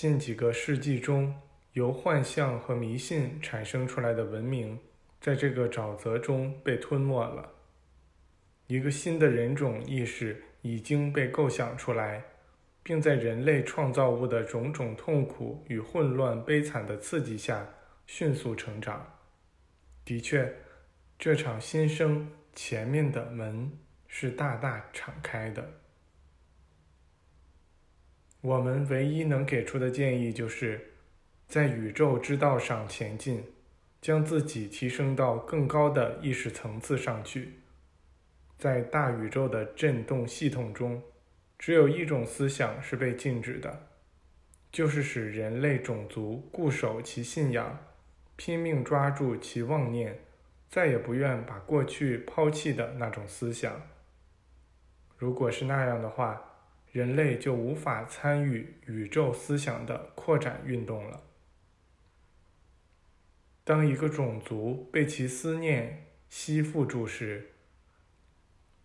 近几个世纪中由幻象和迷信产生出来的文明，在这个沼泽中被吞没了。一个新的人种意识已经被构想出来，并在人类创造物的种种痛苦与混乱、悲惨的刺激下迅速成长。的确，这场新生前面的门是大大敞开的。我们唯一能给出的建议就是，在宇宙之道上前进，将自己提升到更高的意识层次上去。在大宇宙的振动系统中，只有一种思想是被禁止的，就是使人类种族固守其信仰，拼命抓住其妄念，再也不愿把过去抛弃的那种思想。如果是那样的话，人类就无法参与宇宙思想的扩展运动了。当一个种族被其思念吸附住时，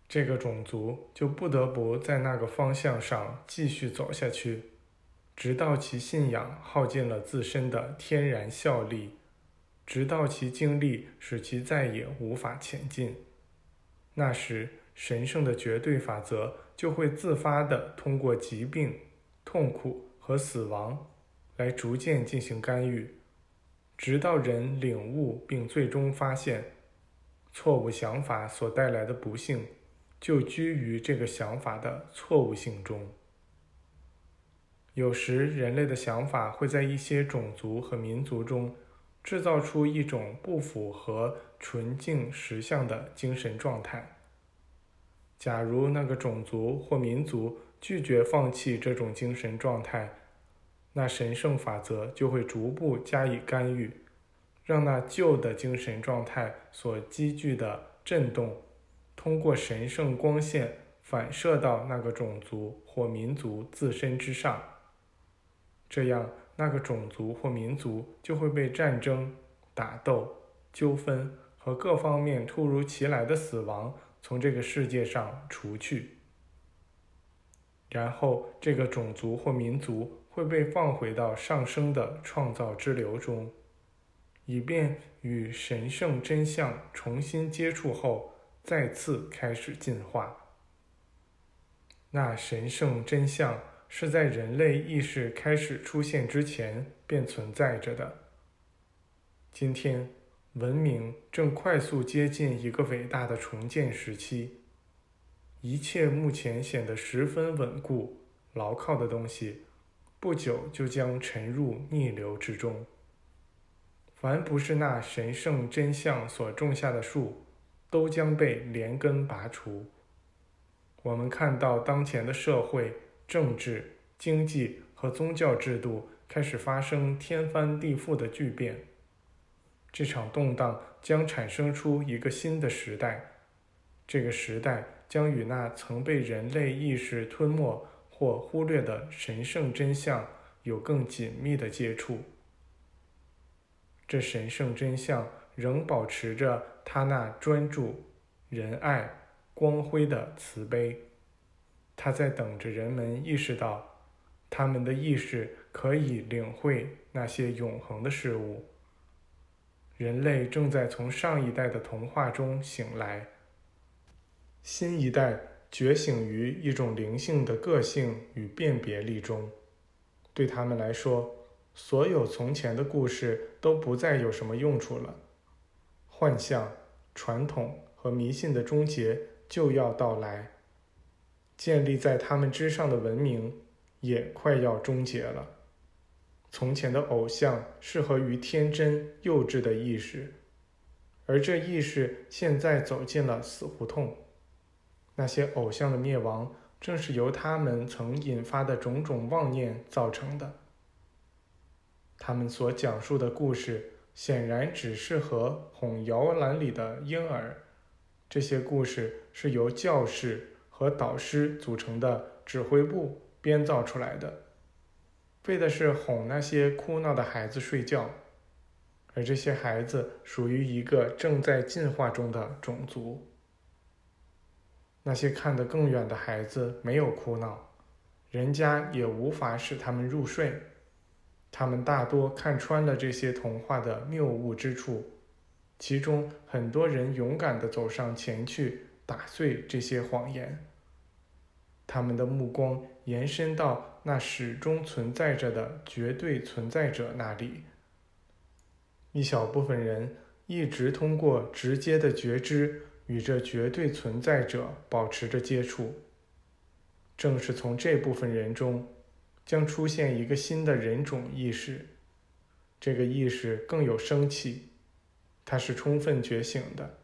这个种族就不得不在那个方向上继续走下去，直到其信仰耗尽了自身的天然效力，直到其经历使其再也无法前进。那时，神圣的绝对法则就会自发地通过疾病、痛苦和死亡来逐渐进行干预，直到人领悟并最终发现，错误想法所带来的不幸。就居于这个想法的错误性中。有时，人类的想法会在一些种族和民族中制造出一种不符合纯净实相的精神状态。假如那个种族或民族拒绝放弃这种精神状态，那神圣法则就会逐步加以干预，让那旧的精神状态所积聚的震动。通过神圣光线反射到那个种族或民族自身之上，这样那个种族或民族就会被战争、打斗、纠纷和各方面突如其来的死亡从这个世界上除去。然后，这个种族或民族会被放回到上升的创造之流中，以便与神圣真相重新接触后。再次开始进化。那神圣真相是在人类意识开始出现之前便存在着的。今天，文明正快速接近一个伟大的重建时期。一切目前显得十分稳固、牢靠的东西，不久就将沉入逆流之中。凡不是那神圣真相所种下的树。都将被连根拔除。我们看到当前的社会、政治、经济和宗教制度开始发生天翻地覆的巨变。这场动荡将产生出一个新的时代，这个时代将与那曾被人类意识吞没或忽略的神圣真相有更紧密的接触。这神圣真相。仍保持着他那专注、仁爱、光辉的慈悲，他在等着人们意识到，他们的意识可以领会那些永恒的事物。人类正在从上一代的童话中醒来，新一代觉醒于一种灵性的个性与辨别力中。对他们来说，所有从前的故事都不再有什么用处了。幻象、传统和迷信的终结就要到来，建立在他们之上的文明也快要终结了。从前的偶像适合于天真幼稚的意识，而这意识现在走进了死胡同。那些偶像的灭亡，正是由他们曾引发的种种妄念造成的。他们所讲述的故事。显然只适合哄摇篮里的婴儿。这些故事是由教士和导师组成的指挥部编造出来的，为的是哄那些哭闹的孩子睡觉。而这些孩子属于一个正在进化中的种族。那些看得更远的孩子没有哭闹，人家也无法使他们入睡。他们大多看穿了这些童话的谬误之处，其中很多人勇敢地走上前去，打碎这些谎言。他们的目光延伸到那始终存在着的绝对存在者那里。一小部分人一直通过直接的觉知与这绝对存在者保持着接触。正是从这部分人中，将出现一个新的人种意识。这个意识更有生气，它是充分觉醒的。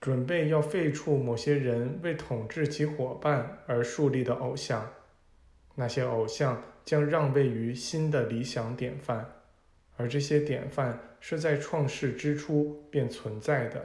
准备要废除某些人为统治其伙伴而树立的偶像，那些偶像将让位于新的理想典范，而这些典范是在创世之初便存在的。